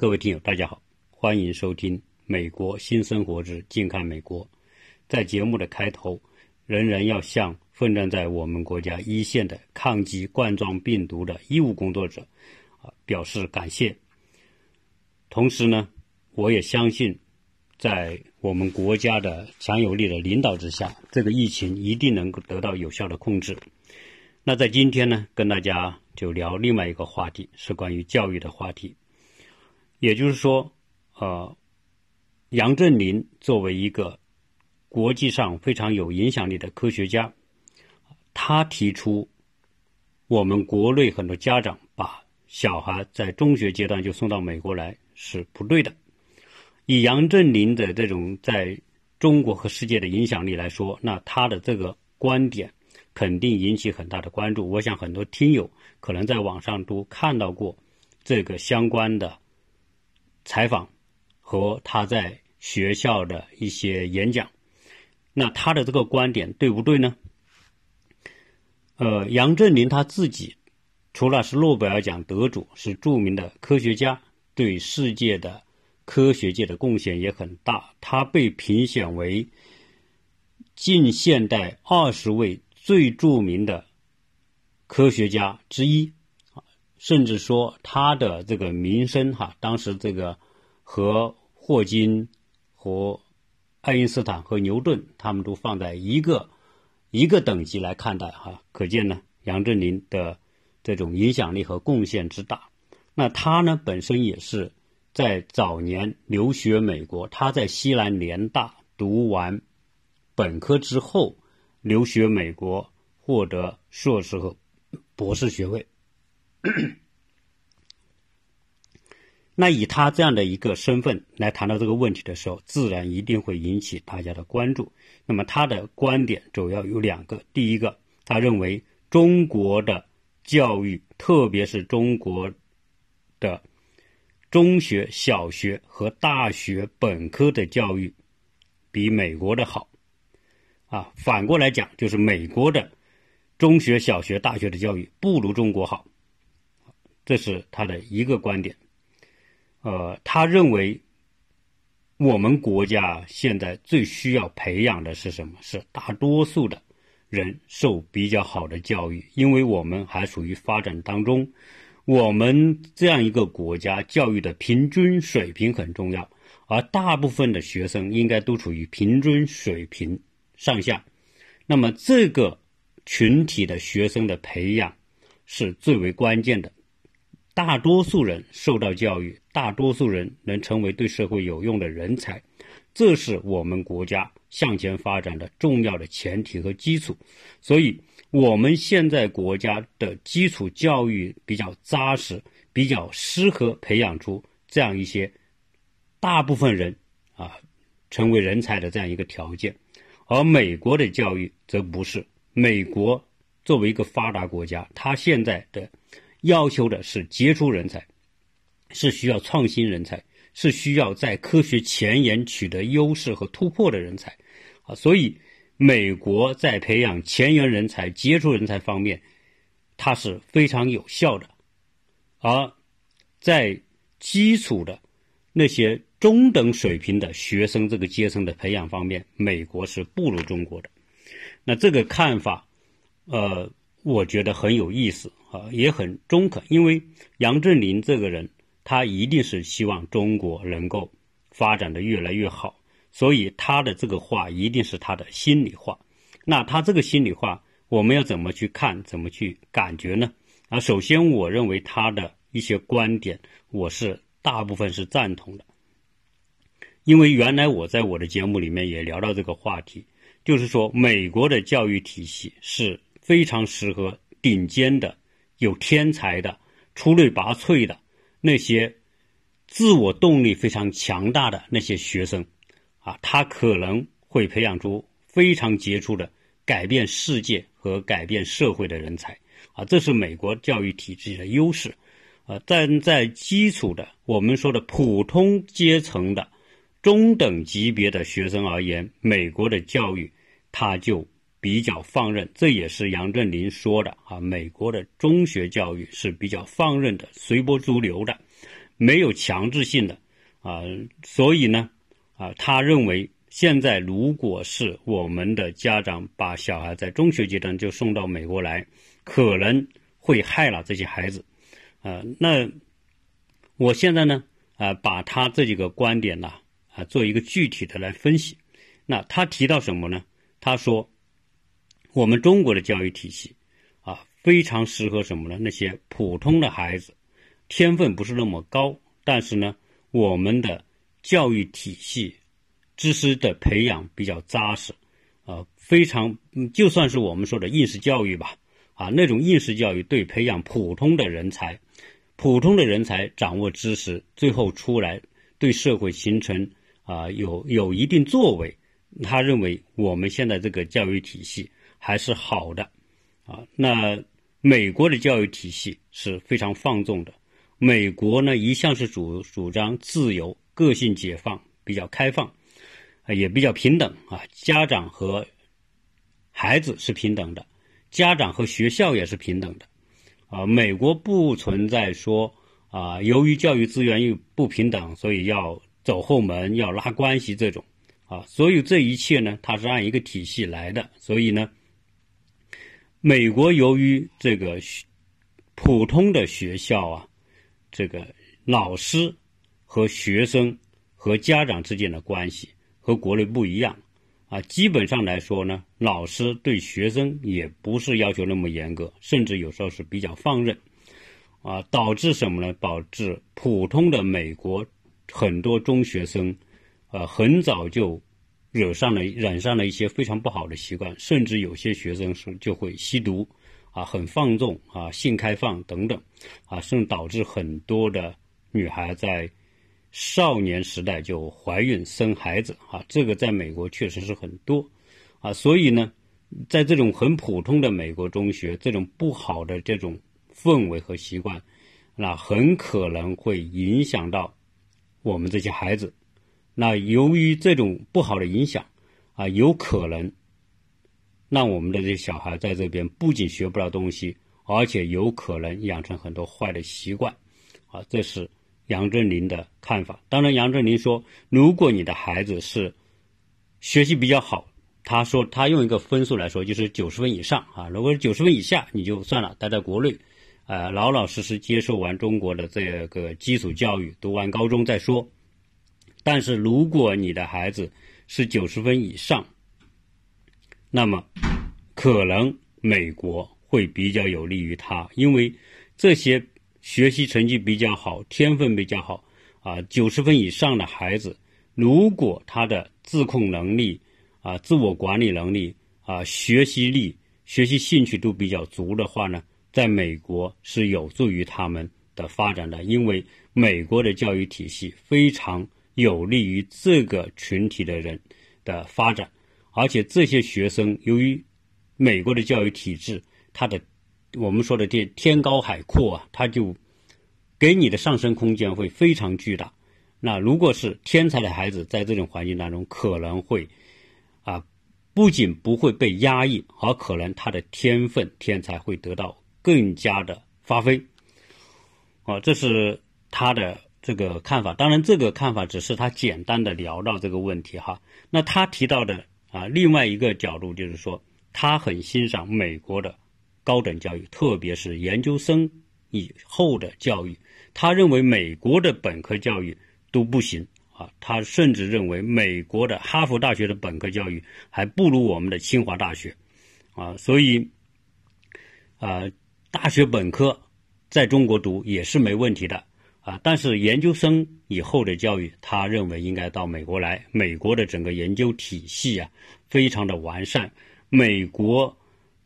各位听友，大家好，欢迎收听《美国新生活之近看美国》。在节目的开头，仍然要向奋战在我们国家一线的抗击冠状病毒的医务工作者啊表示感谢。同时呢，我也相信，在我们国家的强有力的领导之下，这个疫情一定能够得到有效的控制。那在今天呢，跟大家就聊另外一个话题，是关于教育的话题。也就是说，呃，杨振宁作为一个国际上非常有影响力的科学家，他提出，我们国内很多家长把小孩在中学阶段就送到美国来是不对的。以杨振宁的这种在中国和世界的影响力来说，那他的这个观点肯定引起很大的关注。我想很多听友可能在网上都看到过这个相关的。采访和他在学校的一些演讲，那他的这个观点对不对呢？呃，杨振宁他自己除了是诺贝尔奖得主，是著名的科学家，对世界的科学界的贡献也很大。他被评选为近现代二十位最著名的科学家之一。甚至说他的这个名声哈，当时这个和霍金、和爱因斯坦和牛顿他们都放在一个一个等级来看待哈，可见呢杨振宁的这种影响力和贡献之大。那他呢本身也是在早年留学美国，他在西南联大读完本科之后留学美国，获得硕士和博士学位。那以他这样的一个身份来谈到这个问题的时候，自然一定会引起大家的关注。那么他的观点主要有两个：第一个，他认为中国的教育，特别是中国的中学、小学和大学本科的教育比美国的好。啊，反过来讲，就是美国的中学、小学、大学的教育不如中国好。这是他的一个观点，呃，他认为我们国家现在最需要培养的是什么？是大多数的人受比较好的教育，因为我们还属于发展当中。我们这样一个国家，教育的平均水平很重要，而大部分的学生应该都处于平均水平上下。那么，这个群体的学生的培养是最为关键的。大多数人受到教育，大多数人能成为对社会有用的人才，这是我们国家向前发展的重要的前提和基础。所以，我们现在国家的基础教育比较扎实，比较适合培养出这样一些大部分人啊成为人才的这样一个条件。而美国的教育则不是。美国作为一个发达国家，它现在的。要求的是杰出人才，是需要创新人才，是需要在科学前沿取得优势和突破的人才，啊，所以美国在培养前沿人才、杰出人才方面，它是非常有效的，而在基础的那些中等水平的学生这个阶层的培养方面，美国是不如中国的。那这个看法，呃。我觉得很有意思啊，也很中肯。因为杨振宁这个人，他一定是希望中国能够发展的越来越好，所以他的这个话一定是他的心里话。那他这个心里话，我们要怎么去看，怎么去感觉呢？啊，首先，我认为他的一些观点，我是大部分是赞同的。因为原来我在我的节目里面也聊到这个话题，就是说美国的教育体系是。非常适合顶尖的、有天才的、出类拔萃的那些自我动力非常强大的那些学生，啊，他可能会培养出非常杰出的改变世界和改变社会的人才，啊，这是美国教育体制的优势，啊，站在基础的我们说的普通阶层的中等级别的学生而言，美国的教育它就。比较放任，这也是杨振宁说的啊。美国的中学教育是比较放任的，随波逐流的。没有强制性的啊，所以呢啊，他认为现在如果是我们的家长把小孩在中学阶段就送到美国来，可能会害了这些孩子啊。那我现在呢啊，把他这几个观点呢啊做一个具体的来分析。那他提到什么呢？他说我们中国的教育体系。啊非常适合什么呢？那些普通的孩子，天分不是那么高，但是呢，我们的教育体系知识的培养比较扎实，啊，非常就算是我们说的应试教育吧，啊，那种应试教育对培养普通的人才，普通的人才掌握知识，最后出来对社会形成啊有有一定作为，他认为我们现在这个教育体系还是好的，啊，那。美国的教育体系是非常放纵的。美国呢，一向是主主张自由、个性解放，比较开放，也比较平等啊。家长和孩子是平等的，家长和学校也是平等的，啊，美国不存在说啊，由于教育资源又不平等，所以要走后门、要拉关系这种，啊，所以这一切呢，它是按一个体系来的，所以呢。美国由于这个普通的学校啊，这个老师和学生和家长之间的关系和国内不一样啊，基本上来说呢，老师对学生也不是要求那么严格，甚至有时候是比较放任啊，导致什么呢？导致普通的美国很多中学生呃很早就。惹上了染上了一些非常不好的习惯，甚至有些学生是就会吸毒，啊，很放纵啊，性开放等等，啊，甚至导致很多的女孩在少年时代就怀孕生孩子啊，这个在美国确实是很多，啊，所以呢，在这种很普通的美国中学，这种不好的这种氛围和习惯，那很可能会影响到我们这些孩子。那由于这种不好的影响，啊，有可能让我们的这些小孩在这边不仅学不到东西，而且有可能养成很多坏的习惯，啊，这是杨振宁的看法。当然，杨振宁说，如果你的孩子是学习比较好，他说他用一个分数来说，就是九十分以上啊。如果是九十分以下，你就算了，待在国内，呃，老老实实接受完中国的这个基础教育，读完高中再说。但是如果你的孩子是九十分以上，那么可能美国会比较有利于他，因为这些学习成绩比较好、天分比较好啊，九十分以上的孩子，如果他的自控能力啊、自我管理能力啊、学习力、学习兴趣都比较足的话呢，在美国是有助于他们的发展的，因为美国的教育体系非常。有利于这个群体的人的发展，而且这些学生由于美国的教育体制，它的我们说的这天高海阔啊，它就给你的上升空间会非常巨大。那如果是天才的孩子，在这种环境当中，可能会啊，不仅不会被压抑，而可能他的天分天才会得到更加的发挥。啊，这是他的。这个看法，当然，这个看法只是他简单的聊到这个问题哈。那他提到的啊，另外一个角度就是说，他很欣赏美国的高等教育，特别是研究生以后的教育。他认为美国的本科教育都不行啊，他甚至认为美国的哈佛大学的本科教育还不如我们的清华大学啊。所以，啊，大学本科在中国读也是没问题的。啊，但是研究生以后的教育，他认为应该到美国来。美国的整个研究体系啊，非常的完善。美国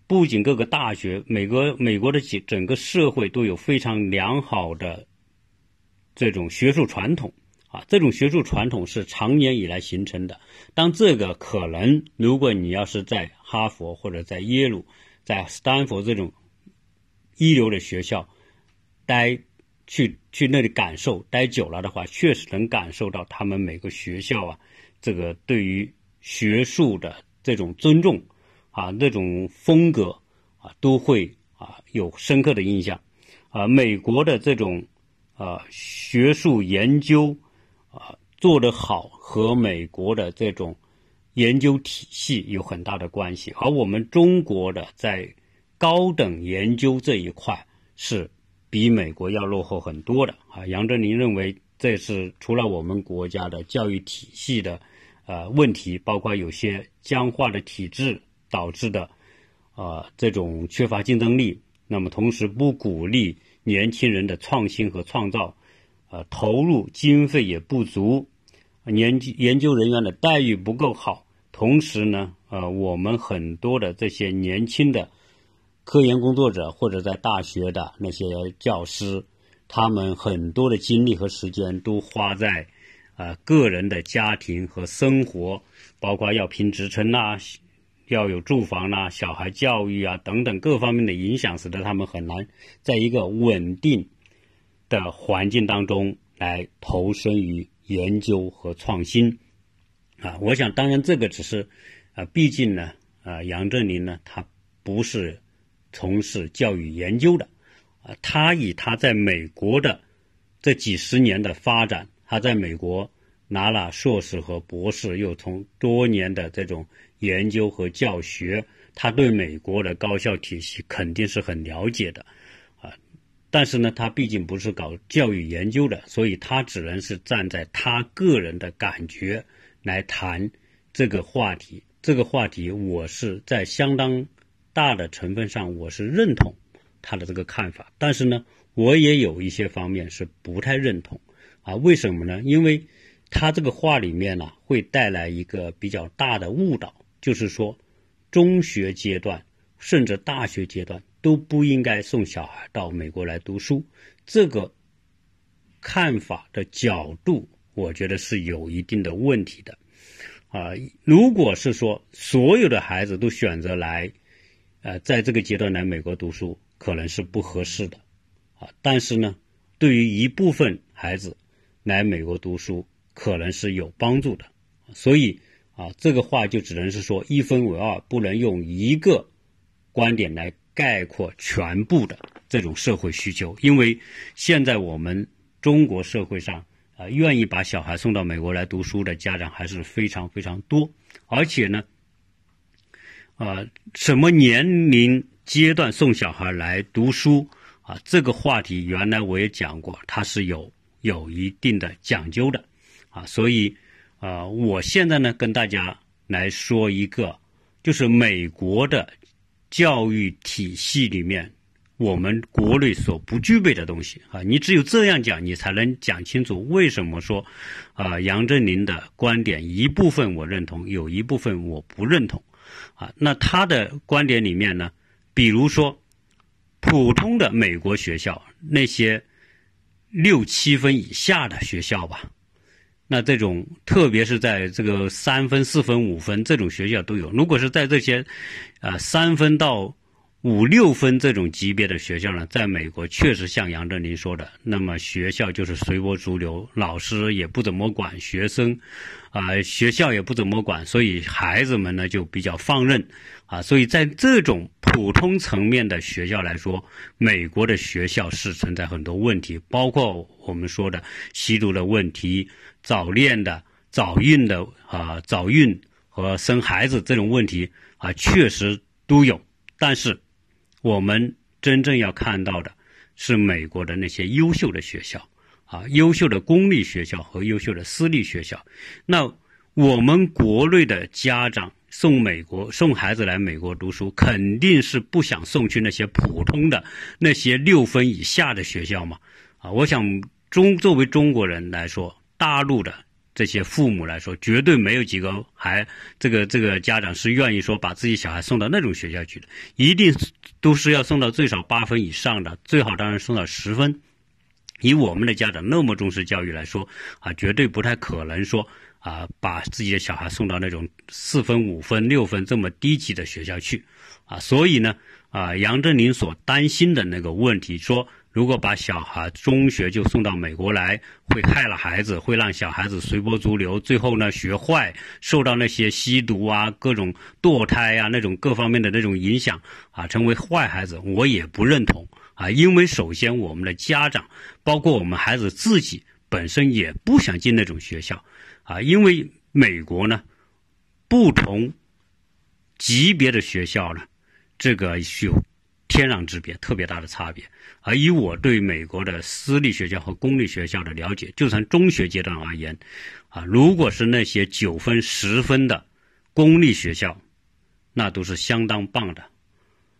不仅各个大学，美国美国的整整个社会都有非常良好的这种学术传统啊。这种学术传统是长年以来形成的。当这个可能，如果你要是在哈佛或者在耶鲁、在斯坦福这种一流的学校待。去去那里感受，待久了的话，确实能感受到他们每个学校啊，这个对于学术的这种尊重啊，那种风格啊，都会啊有深刻的印象啊。美国的这种啊学术研究啊做得好和美国的这种研究体系有很大的关系，而我们中国的在高等研究这一块是比美国要落后很多的啊。杨振宁认为这是除了我们国家的教育体系的呃问题，包括有些僵化的体制导致的啊这种缺乏竞争力。那么同时不鼓励年轻人的创新和创造，呃，投入经费也不足，研究研究人员的待遇不够好。同时呢，呃，我们很多的这些年轻的科研工作者或者在大学的那些教师，他们很多的精力和时间都花在啊个人的家庭和生活，包括要评职称呐。要有住房啦、小孩教育啊等等各方面的影响，使得他们很难在一个稳定的环境当中来投身于研究和创新。啊，我想当然这个只是啊，毕竟呢，啊，杨振宁呢，他不是从事教育研究的，啊，他以他在美国的这几十年的发展，他在美国拿了硕士和博士，又从多年的这种。研究和教学，他对美国的高校体系肯定是很了解的，啊，但是呢，他毕竟不是搞教育研究的，所以他只能是站在他个人的感觉来谈这个话题。这个话题，我是在相当大的成分上我是认同他的这个看法，但是呢，我也有一些方面是不太认同，啊，为什么呢？因为他这个话里面呢，会带来一个比较大的误导。就是说，中学阶段甚至大学阶段都不应该送小孩到美国来读书。这个看法的角度，我觉得是有一定的问题的。啊，如果是说所有的孩子都选择来，呃，在这个阶段来美国读书，可能是不合适的。啊，但是呢，对于一部分孩子来美国读书，可能是有帮助的。所以。啊，这个话就只能是说一分为二，不能用一个观点来概括全部的这种社会需求。因为现在我们中国社会上啊，愿意把小孩送到美国来读书的家长还是非常非常多。而且呢，啊，什么年龄阶段送小孩来读书啊？这个话题原来我也讲过，它是有有一定的讲究的啊，所以。啊，我现在呢跟大家来说一个，就是美国的教育体系里面，我们国内所不具备的东西啊。你只有这样讲，你才能讲清楚为什么说啊杨振宁的观点一部分我认同，有一部分我不认同啊。那他的观点里面呢，比如说普通的美国学校那些六七分以下的学校吧。那这种，特别是在这个三分、四分、五分这种学校都有。如果是在这些，啊，三分到五六分这种级别的学校呢，在美国确实像杨振宁说的，那么学校就是随波逐流，老师也不怎么管学生，啊，学校也不怎么管，所以孩子们呢就比较放任，啊，所以在这种普通层面的学校来说，美国的学校是存在很多问题，包括我们说的吸毒的问题。早恋的、早孕的啊，早孕和生孩子这种问题啊，确实都有。但是，我们真正要看到的是美国的那些优秀的学校啊，优秀的公立学校和优秀的私立学校。那我们国内的家长送美国送孩子来美国读书，肯定是不想送去那些普通的那些六分以下的学校嘛？啊，我想中作为中国人来说。大陆的这些父母来说，绝对没有几个孩，这个这个家长是愿意说把自己小孩送到那种学校去的，一定都是要送到最少八分以上的，最好当然送到十分。以我们的家长那么重视教育来说，啊，绝对不太可能说啊把自己的小孩送到那种四分、五分、六分这么低级的学校去，啊，所以呢，啊，杨振宁所担心的那个问题说。如果把小孩中学就送到美国来，会害了孩子，会让小孩子随波逐流，最后呢学坏，受到那些吸毒啊、各种堕胎啊那种各方面的那种影响啊，成为坏孩子。我也不认同啊，因为首先我们的家长，包括我们孩子自己本身也不想进那种学校，啊，因为美国呢，不同级别的学校呢，这个有天壤之别，特别大的差别。而以我对美国的私立学校和公立学校的了解，就从中学阶段而言，啊，如果是那些九分、十分的公立学校，那都是相当棒的，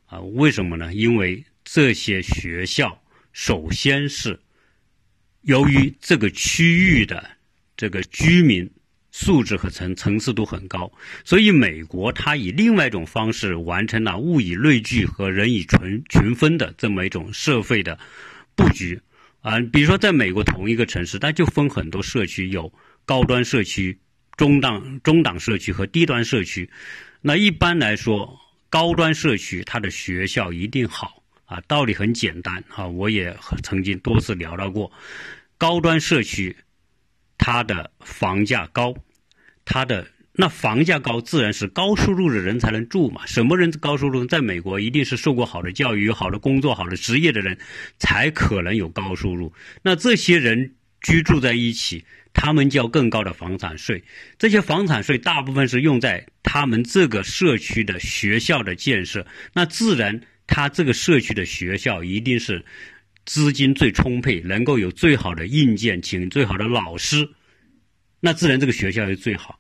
啊，为什么呢？因为这些学校首先是由于这个区域的这个居民素质和层层次都很高，所以美国它以另外一种方式完成了物以类聚和人以群群分的这么一种社会的布局啊。比如说，在美国同一个城市，它就分很多社区，有高端社区、中档中档社区和低端社区。那一般来说，高端社区它的学校一定好。啊，道理很简单啊，我也曾经多次聊到过。高端社区，它的房价高，它的那房价高，自然是高收入的人才能住嘛。什么人高收入？在美国，一定是受过好的教育、有好的工作、好的职业的人，才可能有高收入。那这些人居住在一起，他们交更高的房产税。这些房产税大部分是用在他们这个社区的学校的建设，那自然。他这个社区的学校一定是资金最充沛，能够有最好的硬件，请最好的老师，那自然这个学校就最好。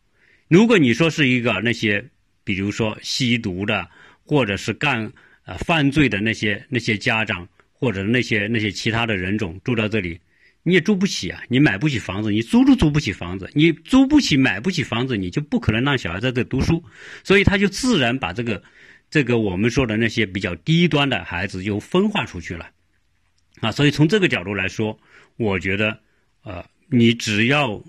如果你说是一个那些，比如说吸毒的，或者是干呃犯罪的那些那些家长，或者那些那些其他的人种住到这里，你也住不起啊，你买不起房子，你租都租不起房子，你租不起买不起房子，你就不可能让小孩在这读书，所以他就自然把这个。这个我们说的那些比较低端的孩子就分化出去了，啊，所以从这个角度来说，我觉得，呃，你只要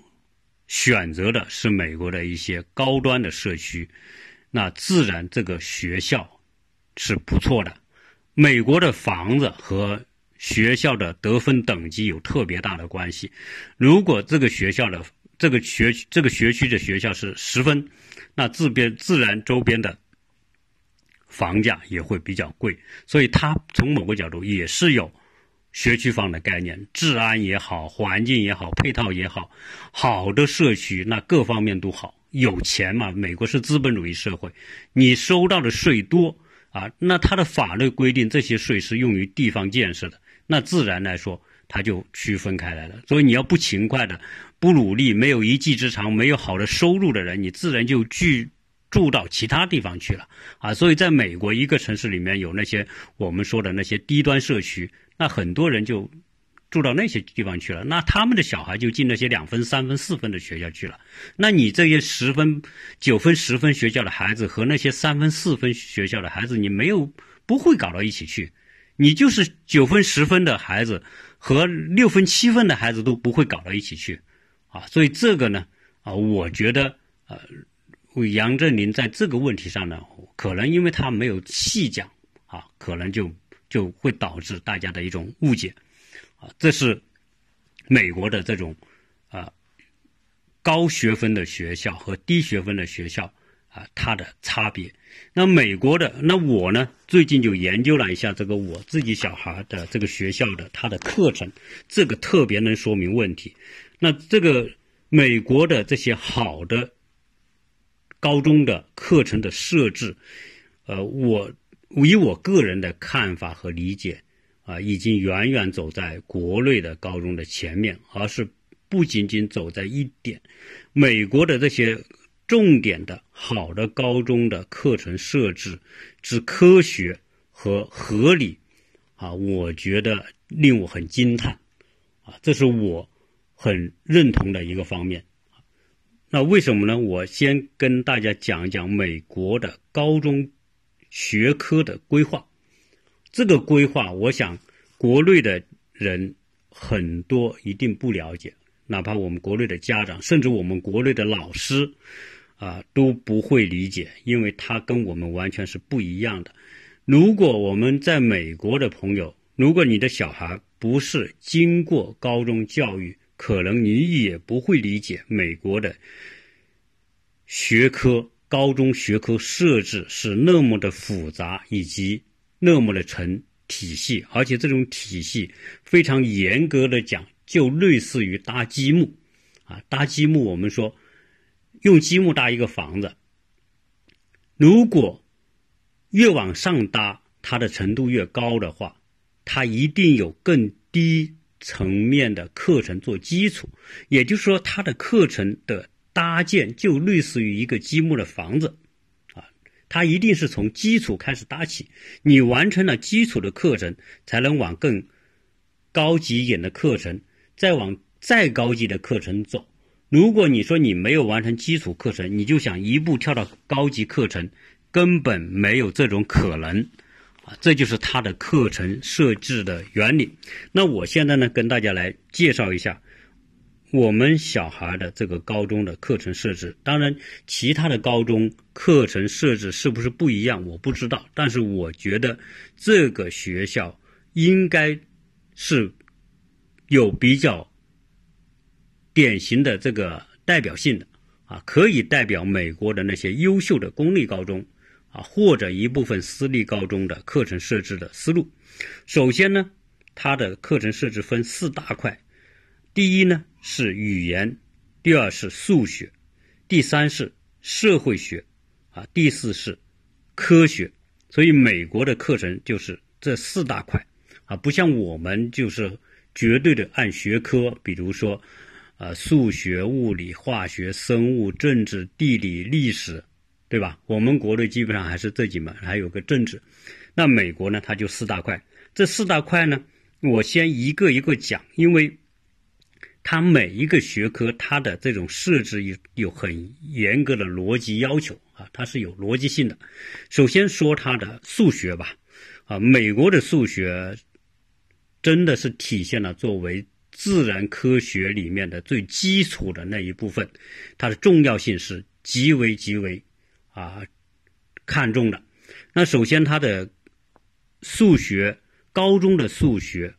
选择的是美国的一些高端的社区，那自然这个学校是不错的。美国的房子和学校的得分等级有特别大的关系。如果这个学校的这个学这个学区的学校是十分，那自边自然周边的。房价也会比较贵，所以它从某个角度也是有学区房的概念，治安也好，环境也好，配套也好，好的社区那各方面都好。有钱嘛，美国是资本主义社会，你收到的税多啊，那它的法律规定这些税是用于地方建设的，那自然来说它就区分开来了。所以你要不勤快的、不努力、没有一技之长、没有好的收入的人，你自然就聚。住到其他地方去了啊，所以在美国一个城市里面有那些我们说的那些低端社区，那很多人就住到那些地方去了，那他们的小孩就进那些两分、三分、四分的学校去了。那你这些十分、九分、十分学校的孩子和那些三分、四分学校的孩子，你没有不会搞到一起去，你就是九分、十分的孩子和六分、七分的孩子都不会搞到一起去啊。所以这个呢啊，我觉得呃。杨振宁在这个问题上呢，可能因为他没有细讲啊，可能就就会导致大家的一种误解啊。这是美国的这种啊高学分的学校和低学分的学校啊，它的差别。那美国的，那我呢，最近就研究了一下这个我自己小孩的这个学校的它的课程，这个特别能说明问题。那这个美国的这些好的。高中的课程的设置，呃，我以我个人的看法和理解，啊，已经远远走在国内的高中的前面，而是不仅仅走在一点，美国的这些重点的好的高中的课程设置之科学和合理，啊，我觉得令我很惊叹，啊，这是我很认同的一个方面。那为什么呢？我先跟大家讲一讲美国的高中学科的规划。这个规划，我想国内的人很多一定不了解，哪怕我们国内的家长，甚至我们国内的老师，啊都不会理解，因为他跟我们完全是不一样的。如果我们在美国的朋友，如果你的小孩不是经过高中教育，可能你也不会理解美国的学科高中学科设置是那么的复杂，以及那么的成体系，而且这种体系非常严格的讲，就类似于搭积木啊，搭积木。我们说用积木搭一个房子，如果越往上搭，它的程度越高的话，它一定有更低层面的课程做基础。也就是说，它的课程的搭建就类似于一个积木的房子。啊它一定是从基础开始搭起，你完成了基础的课程，才能往更高级一点的课程，再往再高级的课程走。如果你说你没有完成基础课程，你就想一步跳到高级课程，根本没有这种可能啊！这就是它的课程设置的原理。那我现在呢，跟大家来介绍一下。我们小孩的这个高中的课程设置，当然其他的高中课程设置是不是不一样，我不知道。但是我觉得这个学校应该是有比较典型的这个代表性的啊，可以代表美国的那些优秀的公立高中啊，或者一部分私立高中的课程设置的思路。首先呢，它的课程设置分四大块。第一呢是语言，第二是数学，第三是社会学，啊，第四是科学。所以美国的课程就是这四大块，啊，不像我们就是绝对的按学科，比如说，呃，数学、物理、化学、生物、政治、地理、历史，对吧？我们国内基本上还是这几门，还有个政治。那美国呢，它就四大块。这四大块呢，我先一个一个讲，因为。它每一个学科，它的这种设置有有很严格的逻辑要求啊，它是有逻辑性的。首先说它的数学吧，啊，美国的数学真的是体现了作为自然科学里面的最基础的那一部分，它的重要性是极为极为啊看重的。那首先它的数学，高中的数学，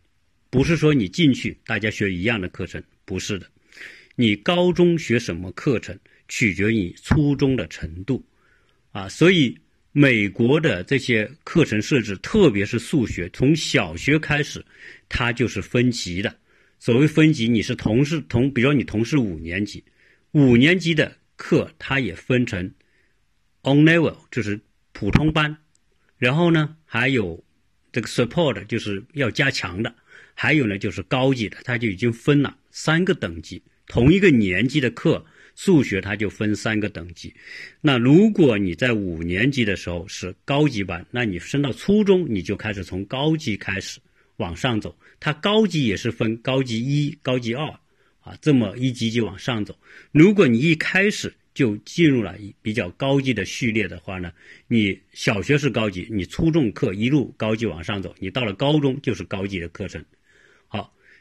不是说你进去大家学一样的课程。不是的，你高中学什么课程取决于初中的程度，啊，所以美国的这些课程设置，特别是数学，从小学开始，它就是分级的。所谓分级，你是同是同，比如说你同是五年级，五年级的课它也分成 on level，就是普通班，然后呢还有这个 support，就是要加强的，还有呢就是高级的，它就已经分了。三个等级，同一个年级的课，数学它就分三个等级。那如果你在五年级的时候是高级班，那你升到初中，你就开始从高级开始往上走。它高级也是分高级一、高级二啊，这么一级级往上走。如果你一开始就进入了比较高级的序列的话呢，你小学是高级，你初中课一路高级往上走，你到了高中就是高级的课程。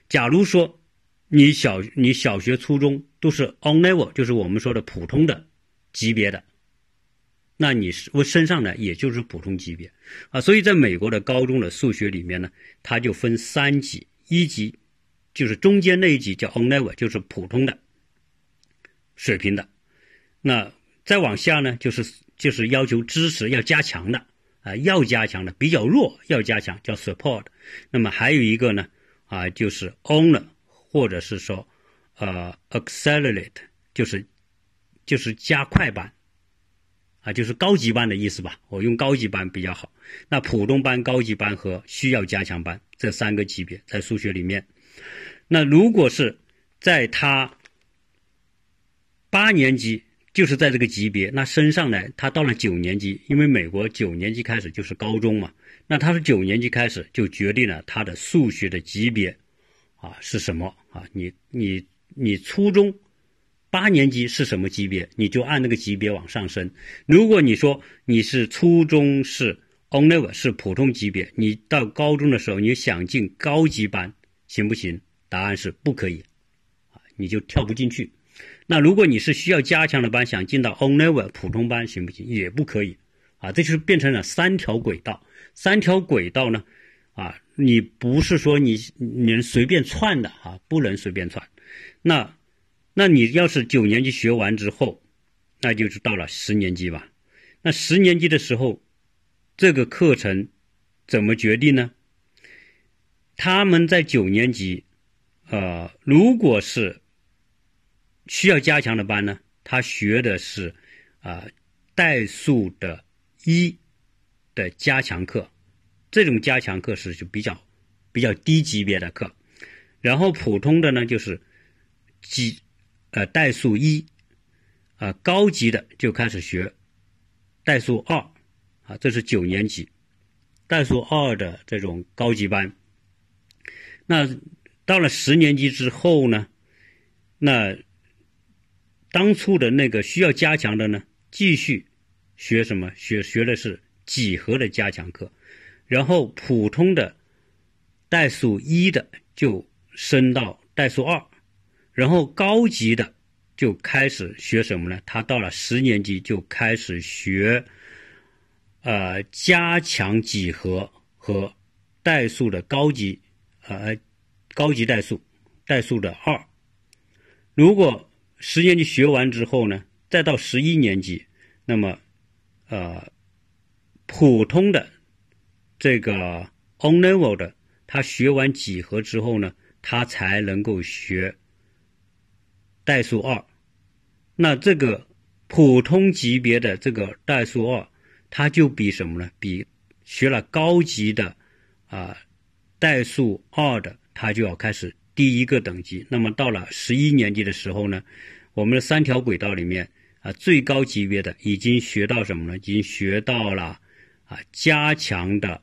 假如说。你小你小学、初中都是 on level，就是我们说的普通的级别的，那你是我身上呢，也就是普通级别啊。所以在美国的高中的数学里面呢，它就分三级，一级就是中间那一级叫 on level，就是普通的水平的。那再往下呢，就是就是要求知识要加强的啊，要加强的比较弱要加强叫 support。那么还有一个呢啊，就是 on 了。或者是说，呃，accelerate 就是就是加快班，啊，就是高级班的意思吧。我用高级班比较好。那普通班、高级班和需要加强班这三个级别在数学里面，那如果是在他八年级，就是在这个级别，那升上来，他到了九年级，因为美国九年级开始就是高中嘛，那他是九年级开始就决定了他的数学的级别。啊，是什么啊？你你你初中八年级是什么级别？你就按那个级别往上升。如果你说你是初中是 on level 是普通级别，你到高中的时候你想进高级班行不行？答案是不可以，啊，你就跳不进去。那如果你是需要加强的班，想进到 on level 普通班行不行？也不可以，啊，这就是变成了三条轨道。三条轨道呢，啊。你不是说你你能随便窜的啊，不能随便窜。那，那你要是九年级学完之后，那就是到了十年级吧。那十年级的时候，这个课程怎么决定呢？他们在九年级，呃，如果是需要加强的班呢，他学的是啊代数的一的加强课，这种加强课是就比较比较低级别的课，然后普通的呢就是几呃代数一，啊高级的就开始学代数二，啊这是九年级代数二的这种高级班。那到了十年级之后呢，那当初的那个需要加强的呢，继续学什么？学学的是几何的加强课，然后普通的代数一的就升到代数二，然后高级的就开始学什么呢？他到了十年级就开始学，呃，加强几何和代数的高级。呃，高级代数，代数的二。如果十年级学完之后呢，再到十一年级，那么，呃，普通的这个 on level 的，他学完几何之后呢，他才能够学代数二。那这个普通级别的这个代数二，它就比什么呢？比学了高级的啊。代数二的，它就要开始第一个等级。那么到了十一年级的时候呢，我们的三条轨道里面啊，最高级别的已经学到什么呢？已经学到了啊加强的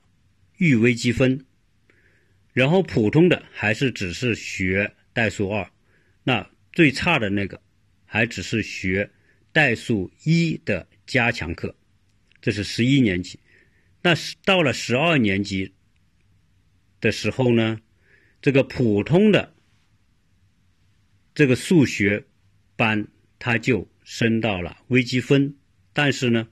预微积分。然后普通的还是只是学代数二，那最差的那个还只是学代数一的加强课。这是十一年级。那到了十二年级。的时候呢，这个普通的这个数学班，它就升到了微积分。但是呢，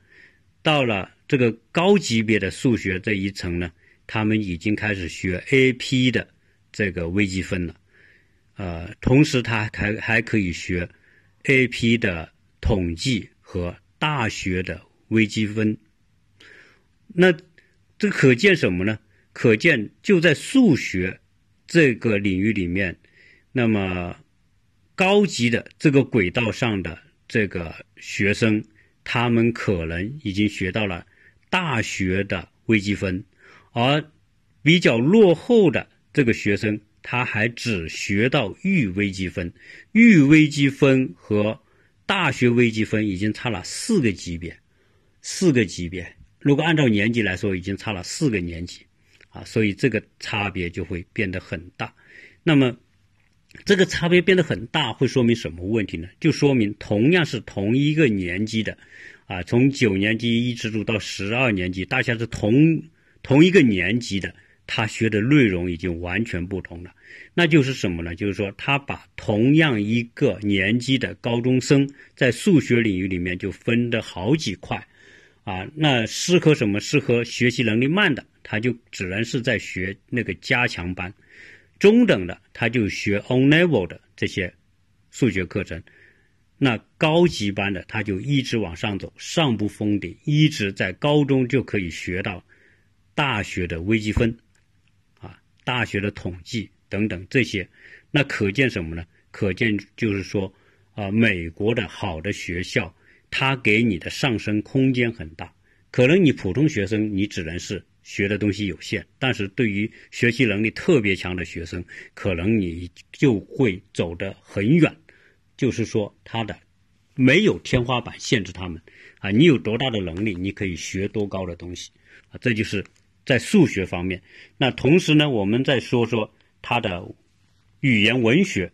到了这个高级别的数学这一层呢，他们已经开始学 AP 的这个微积分了。呃，同时他还还可以学 AP 的统计和大学的微积分。那这可见什么呢？可见，就在数学这个领域里面，那么高级的这个轨道上的这个学生，他们可能已经学到了大学的微积分，而比较落后的这个学生，他还只学到预微积分。预微积分和大学微积分已经差了四个级别，四个级别。如果按照年级来说，已经差了四个年级。啊，所以这个差别就会变得很大。那么，这个差别变得很大，会说明什么问题呢？就说明同样是同一个年级的，啊，从九年级一直读到十二年级，大家是同同一个年级的，他学的内容已经完全不同了。那就是什么呢？就是说，他把同样一个年级的高中生在数学领域里面就分的好几块。啊，那适合什么？适合学习能力慢的，他就只能是在学那个加强班；中等的，他就学 on level 的这些数学课程；那高级班的，他就一直往上走，上不封顶，一直在高中就可以学到大学的微积分，啊，大学的统计等等这些。那可见什么呢？可见就是说，啊，美国的好的学校。它给你的上升空间很大，可能你普通学生你只能是学的东西有限，但是对于学习能力特别强的学生，可能你就会走得很远。就是说，他的没有天花板限制他们啊，你有多大的能力，你可以学多高的东西啊，这就是在数学方面。那同时呢，我们再说说他的语言文学。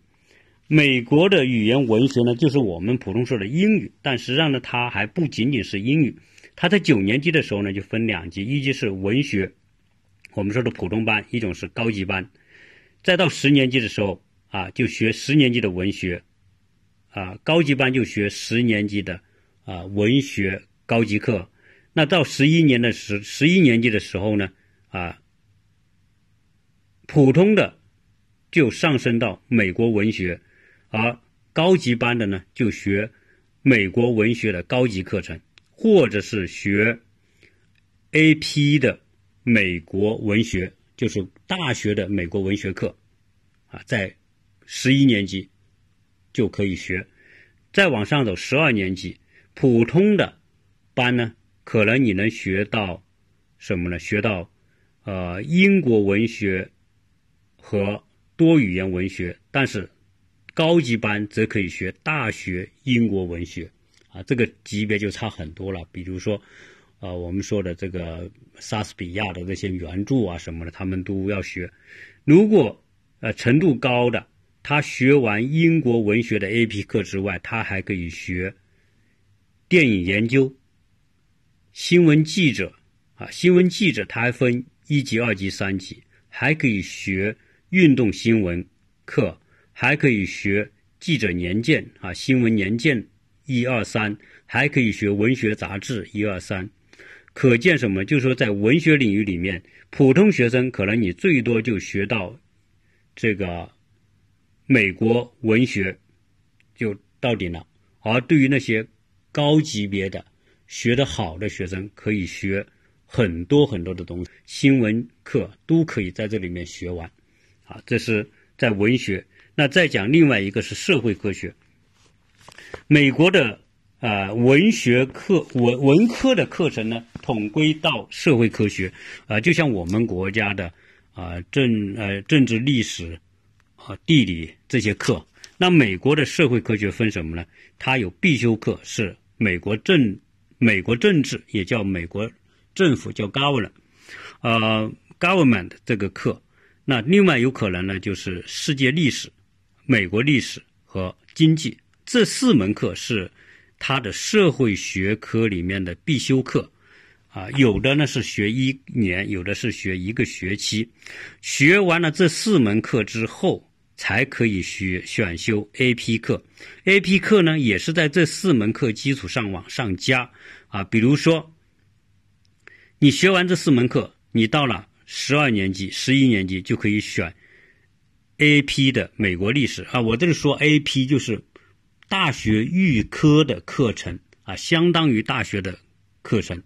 美国的语言文学呢，就是我们普通说的英语，但实际上呢，它还不仅仅是英语。它在九年级的时候呢，就分两级，一级是文学，我们说的普通班；一种是高级班。再到十年级的时候啊，就学十年级的文学，啊，高级班就学十年级的啊文学高级课。那到十一年的十十一年级的时候呢，啊，普通的就上升到美国文学。而高级班的呢，就学美国文学的高级课程，或者是学 A.P. 的美国文学，就是大学的美国文学课，啊，在十一年级就可以学，再往上走十二年级普通的班呢，可能你能学到什么呢？学到呃英国文学和多语言文学，但是高级班则可以学大学英国文学，啊，这个级别就差很多了。比如说。啊，我们说的这个莎士比亚的那些原著啊什么的，他们都要学。如果呃程度高的，他学完英国文学的 A.P 课之外，他还可以学电影研究、新闻记者啊，新闻记者他还分一级、二级、三级，还可以学运动新闻课，还可以学记者年鉴啊，新闻年鉴一二三，还可以学文学杂志一二三。可见什么？就是说，在文学领域里面，普通学生可能你最多就学到这个美国文学就到顶了。而对于那些高级别的、学得好的学生，可以学很多很多的东西，新闻课都可以在这里面学完。啊，这是在文学。那再讲另外一个是社会科学，美国的。啊，文学课文文科的课程呢，统归到社会科学，啊，就像我们国家的啊政呃政治历史啊地理这些课。那美国的社会科学分什么呢？它有必修课是美国政美国政治，也叫美国政府叫 government，呃 government 这个课。那另外有可能呢，就是世界历史、美国历史和经济这四门课是。他的社会学科里面的必修课，啊，有的呢是学一年，有的是学一个学期。学完了这四门课之后，才可以学选修 A.P 课。A.P 课呢，也是在这四门课基础上往上加。啊，比如说，你学完这四门课，你到了十二年级、十一年级就可以选 A.P 的美国历史。啊，我这里说 A.P 就是。大学预科的课程啊，相当于大学的课程，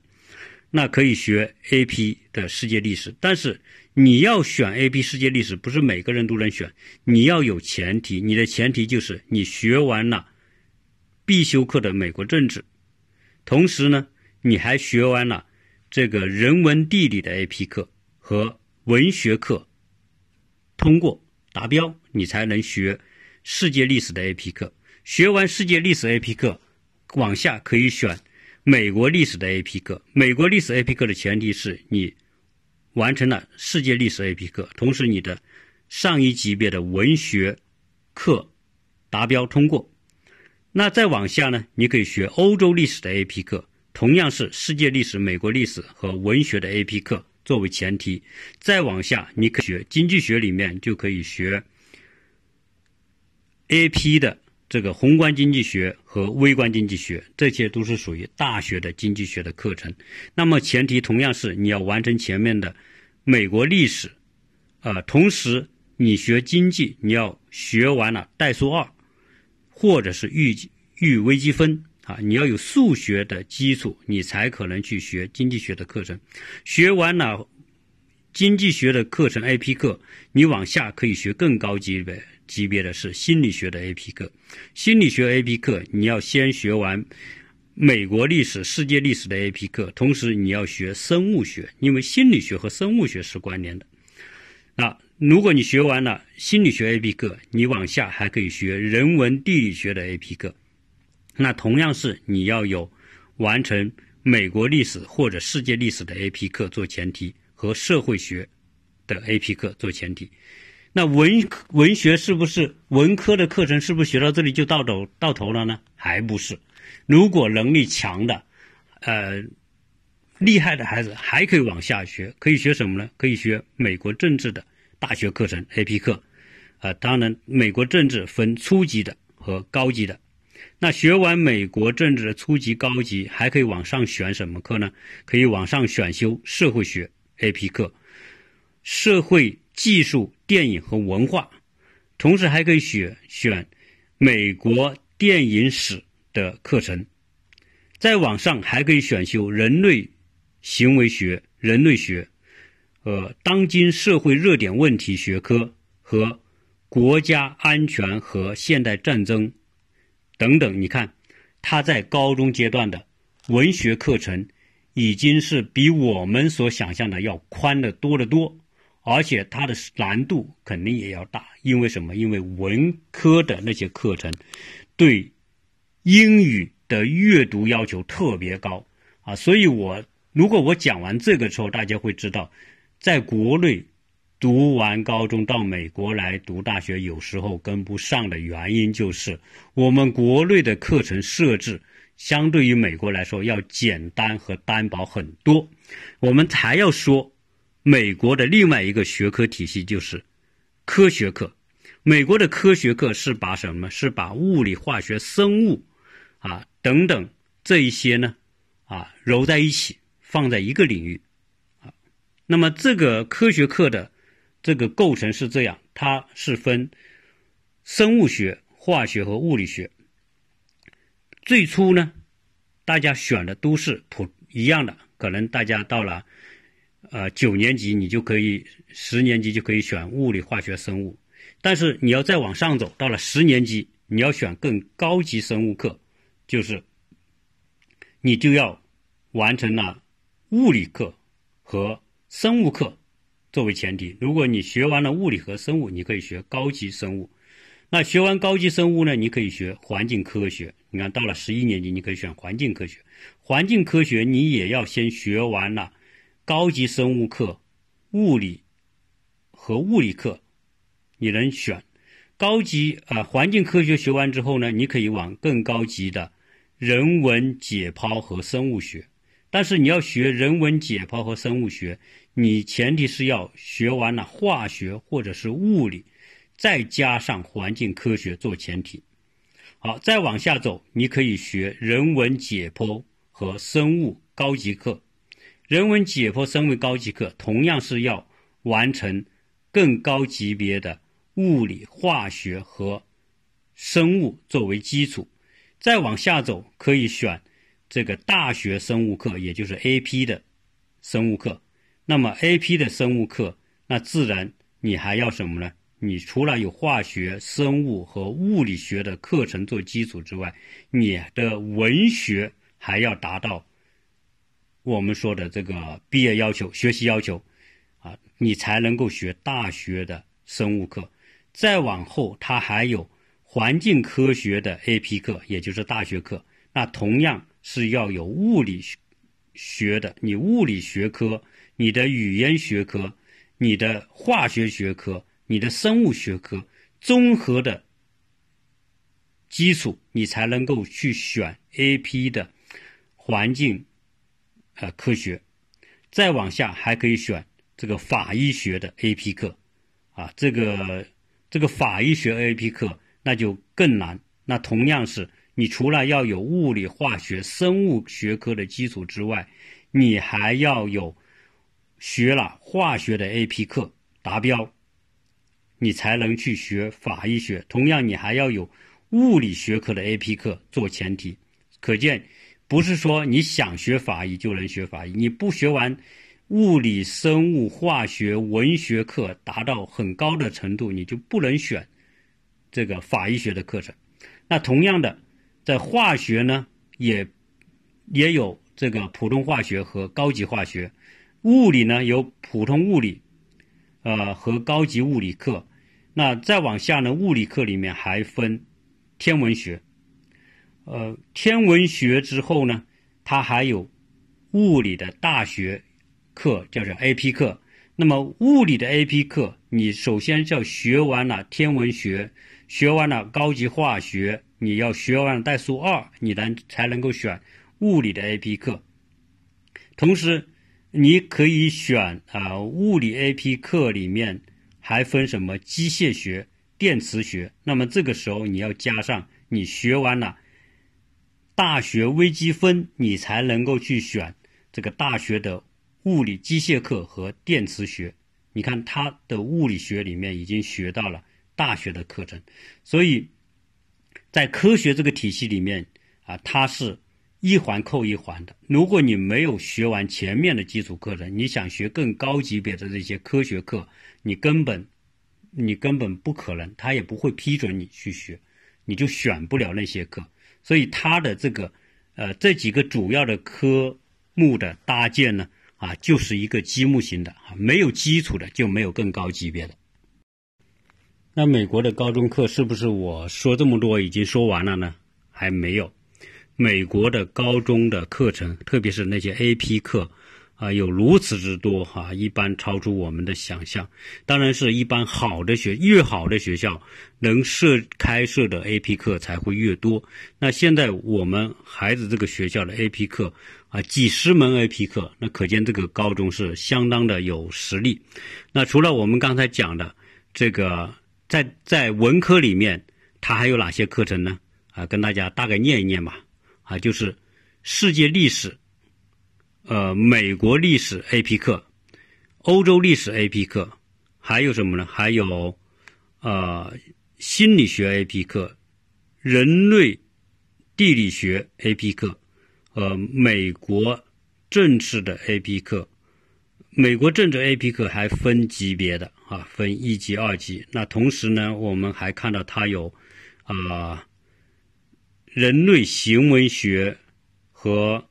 那可以学 A.P. 的世界历史。但是你要选 A.P. 世界历史，不是每个人都能选。你要有前提，你的前提就是你学完了必修课的美国政治，同时呢，你还学完了这个人文地理的 A.P. 课和文学课，通过达标，你才能学世界历史的 A.P. 课。学完世界历史 A.P 课，往下可以选美国历史的 A.P 课。美国历史 A.P 课的前提是你完成了世界历史 A.P 课，同时你的上一级别的文学课达标通过。那再往下呢？你可以学欧洲历史的 A.P 课，同样是世界历史、美国历史和文学的 A.P 课作为前提。再往下，你可以学经济学里面就可以学 A.P 的。这个宏观经济学和微观经济学，这些都是属于大学的经济学的课程。那么前提同样是你要完成前面的美国历史，啊，同时你学经济，你要学完了代数二，或者是预预微积分啊，你要有数学的基础，你才可能去学经济学的课程。学完了经济学的课程 A.P 课，你往下可以学更高级别。级别的是心理学的 A.P 课，心理学 A.P 课你要先学完美国历史、世界历史的 A.P 课，同时你要学生物学，因为心理学和生物学是关联的。那如果你学完了心理学 A.P 课，你往下还可以学人文地理学的 A.P 课，那同样是你要有完成美国历史或者世界历史的 A.P 课做前提，和社会学的 A.P 课做前提。那文文学是不是文科的课程？是不是学到这里就到头到头了呢？还不是。如果能力强的，呃，厉害的孩子还可以往下学，可以学什么呢？可以学美国政治的大学课程 A.P 课。啊，当然，美国政治分初级的和高级的。那学完美国政治的初级、高级，还可以往上选什么课呢？可以往上选修社会学 A.P 课，社会。技术、电影和文化，同时还可以选选美国电影史的课程。在网上还可以选修人类行为学、人类学呃，当今社会热点问题学科和国家安全和现代战争等等。你看，他在高中阶段的文学课程已经是比我们所想象的要宽的多得多，而且它的难度肯定也要大。因为什么？因为文科的那些课程对英语的阅读要求特别高啊，所以我如果我讲完这个之后，大家会知道。在国内读完高中到美国来读大学，有时候跟不上的原因就是我们国内的课程设置相对于美国来说要简单和单薄很多。我们还要说美国的另外一个学科体系就是科学课。美国的科学课是把什么？是把物理、化学、生物啊等等这一些呢啊揉在一起放在一个领域啊。那么这个科学课的这个构成是这样，它是分生物学、化学和物理学。最初呢，大家选的都是普一样的，可能大家到了呃九年级，你就可以十年级就可以选物理、化学、生物。但是你要再往上走，到了十年级，你要选更高级生物课，就是你就要完成了物理课和。生物课作为前提，如果你学完了物理和生物，你可以学高级生物。那学完高级生物呢？你可以学环境科学。你看到了十一年级，你可以选环境科学。环境科学你也要先学完了高级生物课、物理和物理课，你能选高级啊？环境科学学完之后呢，你可以往更高级的人文解剖和生物学。但是你要学人文解剖和生物学。你前提是要学完了化学或者是物理，再加上环境科学做前提。好，再往下走，你可以学人文解剖和生物高级课。人文解剖、生物高级课同样是要完成更高级别的物理、化学和生物作为基础。再往下走，可以选这个大学生物课，也就是 AP 的生物课。那么 A P 的生物课，那自然你还要什么呢？你除了有化学、生物和物理学的课程做基础之外，你的文学还要达到我们说的这个毕业要求、学习要求啊，你才能够学大学的生物课。再往后，它还有环境科学的 A P 课，也就是大学课，那同样是要有物理学的，你物理学科。你的语言学科、你的化学学科、你的生物学科综合的基础，你才能够去选 A.P. 的环境呃科学。再往下还可以选这个法医学的 A.P. 课啊，这个这个法医学 A.P. 课那就更难。那同样是你除了要有物理、化学、生物学科的基础之外，你还要有。学了化学的 A.P 课达标，你才能去学法医学。同样，你还要有物理学科的 A.P 课做前提。可见，不是说你想学法医就能学法医。你不学完物理、生物、化学、文学课达到很高的程度，你就不能选这个法医学的课程。那同样的，在化学呢，也也有这个普通化学和高级化学。物理呢有普通物理，呃和高级物理课，那再往下呢，物理课里面还分天文学，呃天文学之后呢，它还有物理的大学课，叫做 A.P 课。那么物理的 A.P 课，你首先要学完了天文学，学完了高级化学，你要学完了代数二，你能才能够选物理的 A.P 课，同时。你可以选啊，物理 A P 课里面还分什么机械学、电磁学。那么这个时候你要加上你学完了大学微积分，你才能够去选这个大学的物理机械课和电磁学。你看他的物理学里面已经学到了大学的课程，所以在科学这个体系里面啊，它是一环扣一环的。如果你没有学完前面的基础课程，你想学更高级别的这些科学课，你根本你根本不可能，他也不会批准你去学，你就选不了那些课。所以他的这个呃这几个主要的科目的搭建呢，啊，就是一个积木型的啊，没有基础的就没有更高级别的。那美国的高中课是不是我说这么多已经说完了呢？还没有。美国的高中的课程，特别是那些 AP 课，啊，有如此之多哈，一般超出我们的想象。当然是一般好的学越好的学校，能设开设的 AP 课才会越多。那现在我们孩子这个学校的 AP 课啊，几十门 AP 课，那可见这个高中是相当的有实力。那除了我们刚才讲的这个。在在文科里面，它还有哪些课程呢？啊，跟大家大概念一念吧。啊，就是世界历史、呃，美国历史 AP 课、欧洲历史 AP 课，还有什么呢？还有呃，心理学 AP 课、人类地理学 AP 课，呃，美国政治的 AP 课。美国政治 AP 课还分级别的啊，分一级、二级。那同时呢，我们还看到它有啊，人类行为学和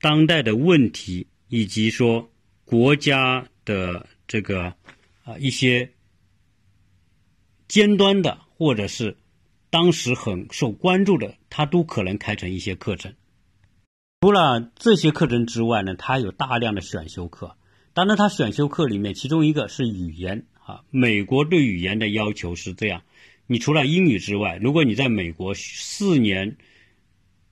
当代的问题，以及说国家的这个啊一些尖端的或者是当时很受关注的，他都可能开成一些课程。除了这些课程之外呢，它有大量的选修课。当然，他选修课里面，其中一个是语言啊。美国对语言的要求是这样：你除了英语之外，如果你在美国四年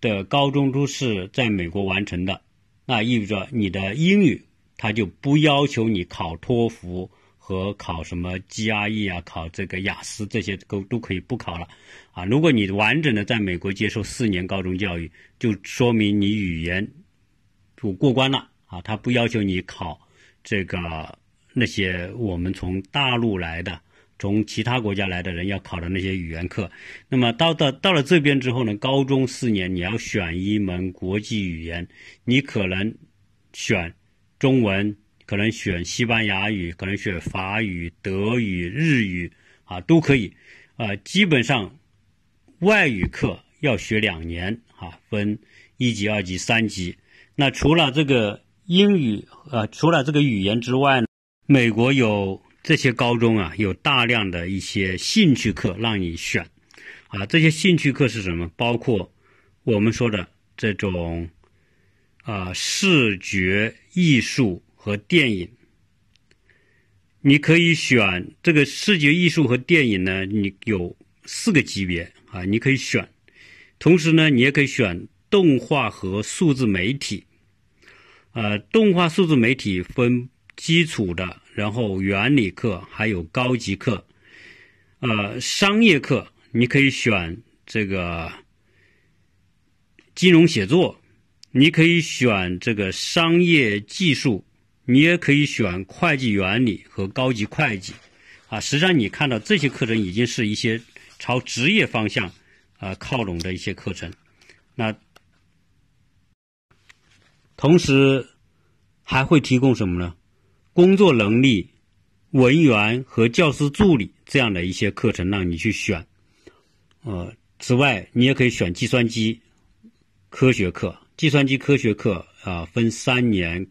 的高中都是在美国完成的，那意味着你的英语他就不要求你考托福和考什么 GRE 啊，考这个雅思这些都都可以不考了啊。如果你完整的在美国接受四年高中教育，就说明你语言就过关了啊。他不要求你考。这个那些我们从大陆来的、从其他国家来的人要考的那些语言课，那么到到到了这边之后呢，高中四年你要选一门国际语言，你可能选中文，可能选西班牙语，可能选法语、德语、日语啊，都可以。啊，基本上外语课要学两年啊，分一级、二级、三级。那除了这个。英语呃，除了这个语言之外，美国有这些高中啊，有大量的一些兴趣课让你选，啊，这些兴趣课是什么？包括我们说的这种啊，视觉艺术和电影。你可以选这个视觉艺术和电影呢，你有四个级别啊，你可以选。同时呢，你也可以选动画和数字媒体。呃，动画数字媒体分基础的，然后原理课，还有高级课。呃，商业课你可以选这个金融写作，你可以选这个商业技术，你也可以选会计原理和高级会计。啊，实际上你看到这些课程已经是一些朝职业方向啊靠拢的一些课程。那同时还会提供什么呢？工作能力、文员和教师助理这样的一些课程让你去选。呃，此外，你也可以选计算机科学课。计算机科学课啊，分三年，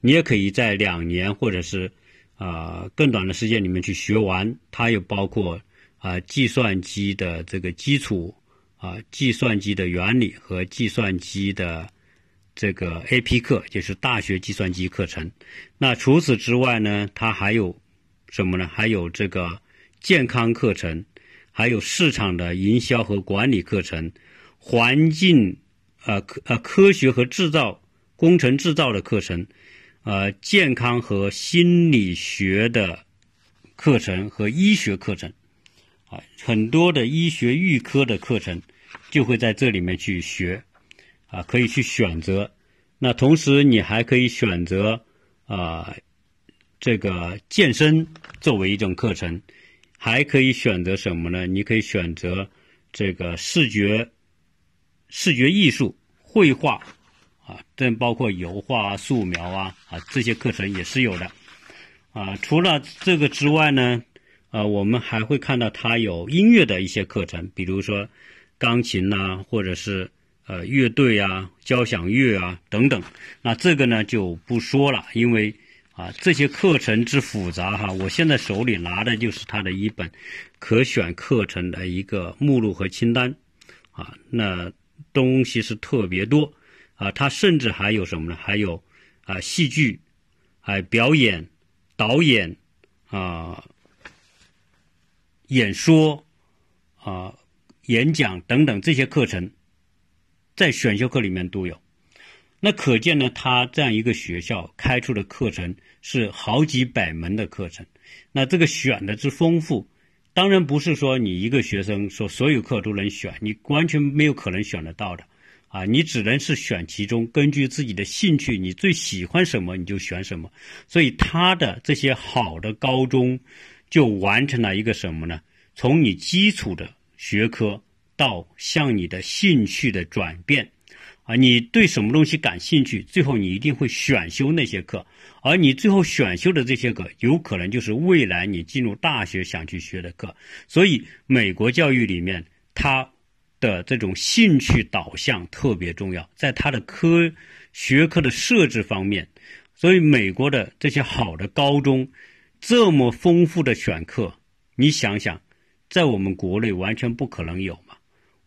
你也可以在两年或者是啊更短的时间里面去学完。它又包括啊计算机的这个基础啊，计算机的原理和计算机的。这个 A.P 课就是大学计算机课程。那除此之外呢，它还有什么呢？还有这个健康课程，还有市场的营销和管理课程，环境呃科呃科学和制造工程制造的课程，呃健康和心理学的课程和医学课程，啊很多的医学预科的课程就会在这里面去学。啊，可以去选择。那同时，你还可以选择啊，这个健身作为一种课程，还可以选择什么呢？你可以选择这个视觉视觉艺术绘画啊，这包括油画啊、素描啊啊这些课程也是有的啊。除了这个之外呢，啊，我们还会看到它有音乐的一些课程，比如说钢琴呐，或者是呃乐队啊、交响乐啊等等。那这个呢就不说了，因为。啊，这些课程之复杂哈，我现在手里拿的就是它的一本可选课程的一个目录和清单，啊，那东西是特别多，啊，它甚至还有什么呢？还有啊，戏剧，还表演、导演，啊，演说，啊，演讲等等这些课程，在选修课里面都有。那可见呢，他这样一个学校开出的课程是好几百门的课程，那这个选的之丰富，当然不是说你一个学生说所有课都能选，你完全没有可能选得到的，啊，你只能是选其中，根据自己的兴趣，你最喜欢什么你就选什么。所以他的这些好的高中，就完成了一个什么呢？从你基础的学科到向你的兴趣的转变。啊，你对什么东西感兴趣，最后你一定会选修那些课，而你最后选修的这些课，有可能就是未来你进入大学想去学的课。所以，美国教育里面，它的这种兴趣导向特别重要，在它的科学科的设置方面，所以美国的这些好的高中，这么丰富的选课，你想想，在我们国内完全不可能有？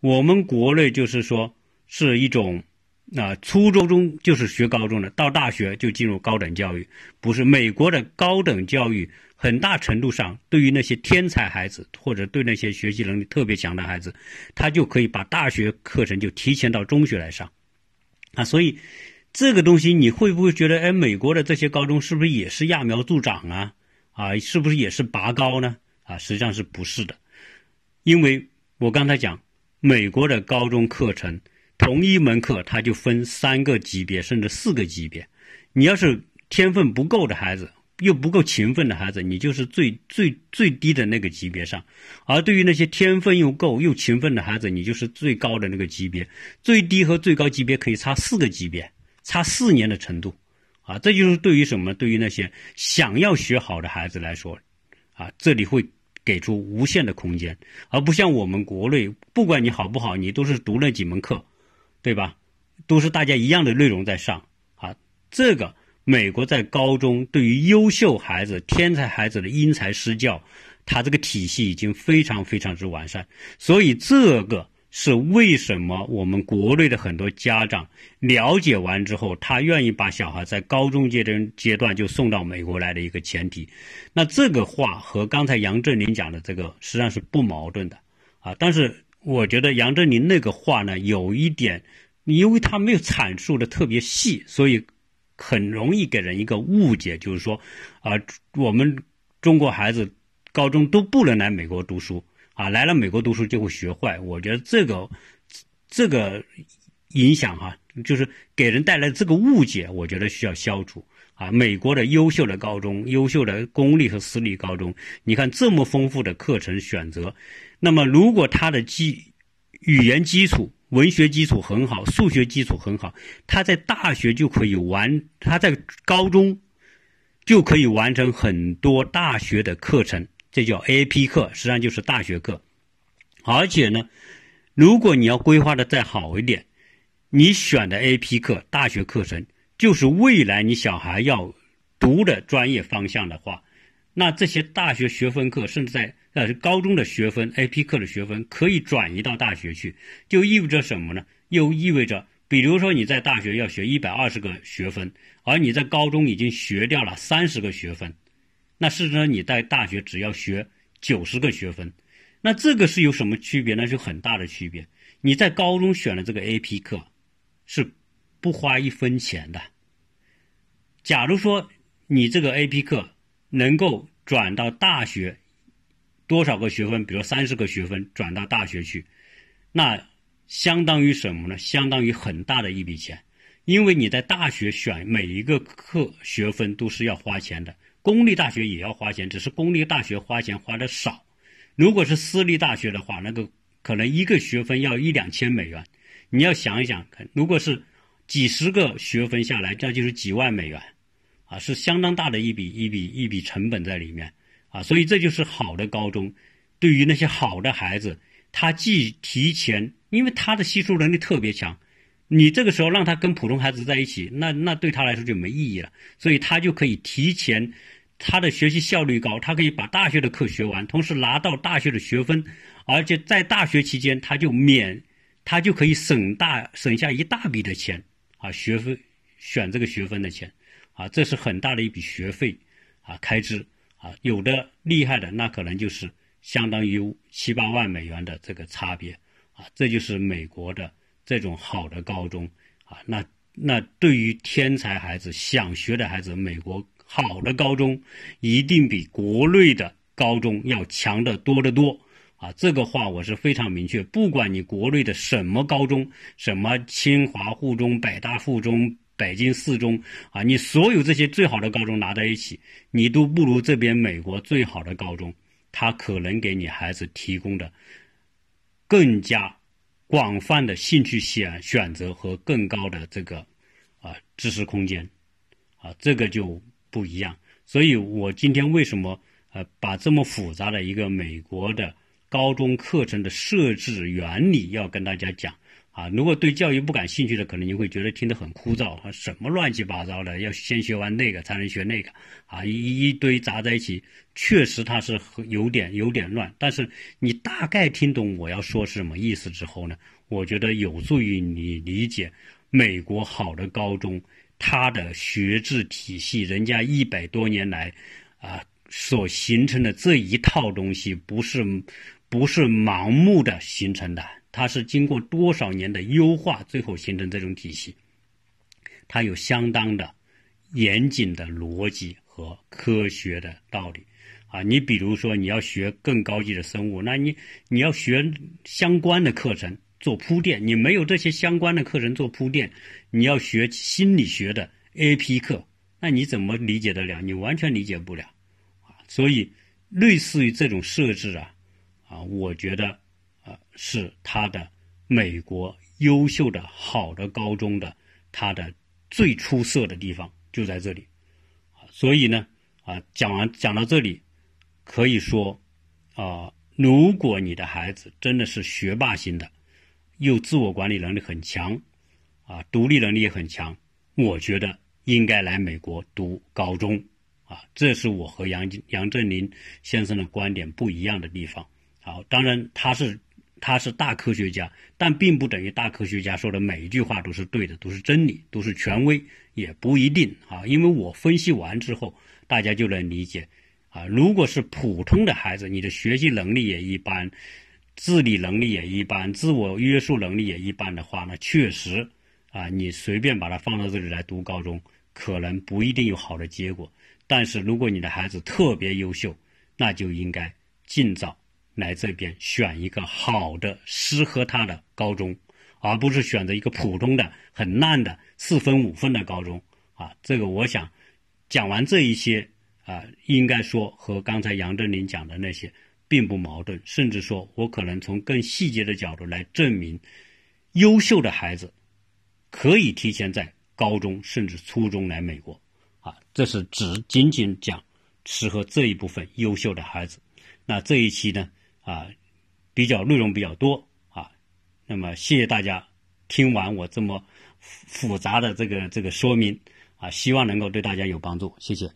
我们国内就是说是一种。啊初中中就是学高中的，到大学就进入高等教育，不是美国的高等教育，很大程度上对于那些天才孩子或者对那些学习能力特别强的孩子，他就可以把大学课程就提前到中学来上，啊，所以这个东西你会不会觉得，哎，美国的这些高中是不是也是揠苗助长啊？啊，是不是也是拔高呢？啊，实际上是不是的，因为我刚才讲美国的高中课程。同一门课，它就分三个级别，甚至四个级别。你要是天分不够的孩子，又不够勤奋的孩子，你就是最最最低的那个级别上；而对于那些天分又够又勤奋的孩子，你就是最高的那个级别。最低和最高级别可以差四个级别，差四年的程度。啊，这就是对于什么？对于那些想要学好的孩子来说，啊，这里会给出无限的空间，而不像我们国内，不管你好不好，你都是读那几门课。对吧？都是大家一样的内容在上啊。这个美国在高中对于优秀孩子、天才孩子的因材施教，它这个体系已经非常非常之完善。所以这个是为什么我们国内的很多家长了解完之后，他愿意把小孩在高中阶段阶段就送到美国来的一个前提。那这个话和刚才杨振宁讲的这个实际上是不矛盾的啊，但是。我觉得杨振宁那个话呢，有一点，因为他没有阐述的特别细，所以很容易给人一个误解，就是说，啊，我们中国孩子高中都不能来美国读书，啊，来了美国读书就会学坏。我觉得这个这个影响哈，就是给人带来这个误解，我觉得需要消除。啊，美国的优秀的高中、优秀的公立和私立高中，你看这么丰富的课程选择。那么，如果他的基语言基础、文学基础很好，数学基础很好，他在大学就可以完，他在高中就可以完成很多大学的课程，这叫 AP 课，实际上就是大学课。而且呢，如果你要规划的再好一点，你选的 AP 课、大学课程，就是未来你小孩要读的专业方向的话，那这些大学学分课，甚至在呃高中的学分，AP 课的学分可以转移到大学去，就意味着什么呢？又意味着，比如说你在大学要学一百二十个学分，而你在高中已经学掉了三十个学分，那事实上你在大学只要学九十个学分，那这个是有什么区别呢？是很大的区别。你在高中选的这个 AP 课，是不花一分钱的。假如说你这个 AP 课能够转到大学。多少个学分？比如三十个学分转到大学去，那相当于什么呢？相当于很大的一笔钱，因为你在大学选每一个课学分都是要花钱的。公立大学也要花钱，只是公立大学花钱花的少。如果是私立大学的话，那个可能一个学分要一两千美元。你要想一想，如果是几十个学分下来，这就是几万美元，啊，是相当大的一笔一笔一笔成本在里面，啊，所以这就是好的高中，对于那些好的孩子，他既提前，因为他的吸收能力特别强，你这个时候让他跟普通孩子在一起，那那对他来说就没意义了，所以他就可以提前。他的学习效率高，他可以把大学的课学完，同时拿到大学的学分，而且在大学期间他就免，他就可以省大省下一大笔的钱啊，学分选这个学分的钱。啊，这是很大的一笔学费啊开支啊，有的厉害的那可能就是相当于七八万美元的这个差别。啊，这就是美国的这种好的高中啊，那那对于天才孩子想学的孩子，美国。好的高中一定比国内的高中要强得多得多啊！这个话我是非常明确。不管你国内的什么高中，什么清华附中、北大附中、北京四中啊，你所有这些最好的高中拿在一起，你都不如这边美国最好的高中，它可能给你孩子提供的更加广泛的兴趣选选择和更高的这个啊知识空间啊，这个就。不一样，所以我今天为什么呃把这么复杂的一个美国的高中课程的设置原理要跟大家讲啊？如果对教育不感兴趣的，可能你会觉得听得很枯燥，什么乱七八糟的，要先学完那个才能学那个啊，一一堆杂在一起，确实它是有点有点乱。但是你大概听懂我要说是什么意思之后呢，我觉得有助于你理解美国好的高中。它的学制体系，人家一百多年来，啊，所形成的这一套东西，不是，不是盲目的形成的，它是经过多少年的优化，最后形成这种体系。它有相当的严谨的逻辑和科学的道理，啊，你比如说你要学更高级的生物，那你你要学相关的课程。做铺垫，你没有这些相关的课程做铺垫，你要学心理学的 A.P 课，那你怎么理解得了？你完全理解不了啊！所以，类似于这种设置啊，啊，我觉得啊，是它的美国优秀的好的高中的它的最出色的地方就在这里！所以呢，啊，讲完讲到这里，可以说啊，如果你的孩子真的是学霸型的。又自我管理能力很强，啊，独立能力也很强，我觉得应该来美国读高中，啊，这是我和杨杨振宁先生的观点不一样的地方。好，当然他是他是大科学家，但并不等于大科学家说的每一句话都是对的，都是真理，都是权威，也不一定啊。因为我分析完之后，大家就能理解，啊，如果是普通的孩子，你的学习能力也一般。自理能力也一般，自我约束能力也一般的话，那确实啊，你随便把他放到这里来读高中，可能不一定有好的结果。但是如果你的孩子特别优秀，那就应该尽早来这边选一个好的、适合他的高中，而不是选择一个普通的、很烂的四分五分的高中啊。这个我想讲完这一些啊，应该说和刚才杨振宁讲的那些。并不矛盾，甚至说我可能从更细节的角度来证明，优秀的孩子可以提前在高中甚至初中来美国，啊，这是只仅仅讲适合这一部分优秀的孩子。那这一期呢，啊，比较内容比较多啊，那么谢谢大家听完我这么复杂的这个这个说明啊，希望能够对大家有帮助，谢谢。